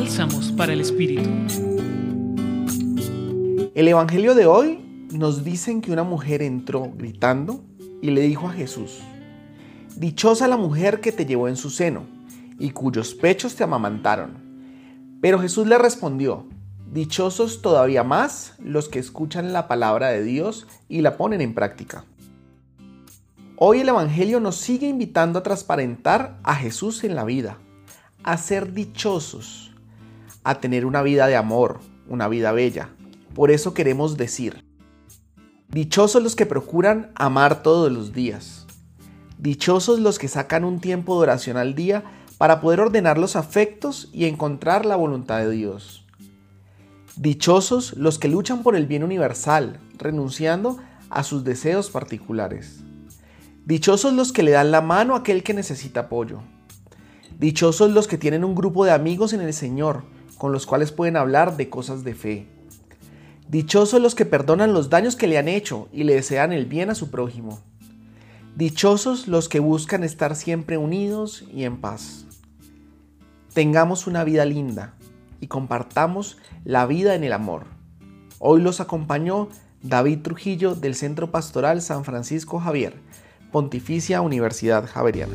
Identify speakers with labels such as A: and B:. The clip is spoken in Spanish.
A: Bálsamos para el Espíritu.
B: El Evangelio de hoy nos dicen que una mujer entró gritando y le dijo a Jesús, Dichosa la mujer que te llevó en su seno y cuyos pechos te amamantaron. Pero Jesús le respondió, Dichosos todavía más los que escuchan la palabra de Dios y la ponen en práctica. Hoy el Evangelio nos sigue invitando a transparentar a Jesús en la vida, a ser dichosos, a tener una vida de amor, una vida bella. Por eso queremos decir, dichosos los que procuran amar todos los días, dichosos los que sacan un tiempo de oración al día para poder ordenar los afectos y encontrar la voluntad de Dios. Dichosos los que luchan por el bien universal, renunciando a sus deseos particulares. Dichosos los que le dan la mano a aquel que necesita apoyo. Dichosos los que tienen un grupo de amigos en el Señor, con los cuales pueden hablar de cosas de fe. Dichosos los que perdonan los daños que le han hecho y le desean el bien a su prójimo. Dichosos los que buscan estar siempre unidos y en paz. Tengamos una vida linda y compartamos la vida en el amor. Hoy los acompañó David Trujillo del Centro Pastoral San Francisco Javier Pontificia Universidad Javeriana.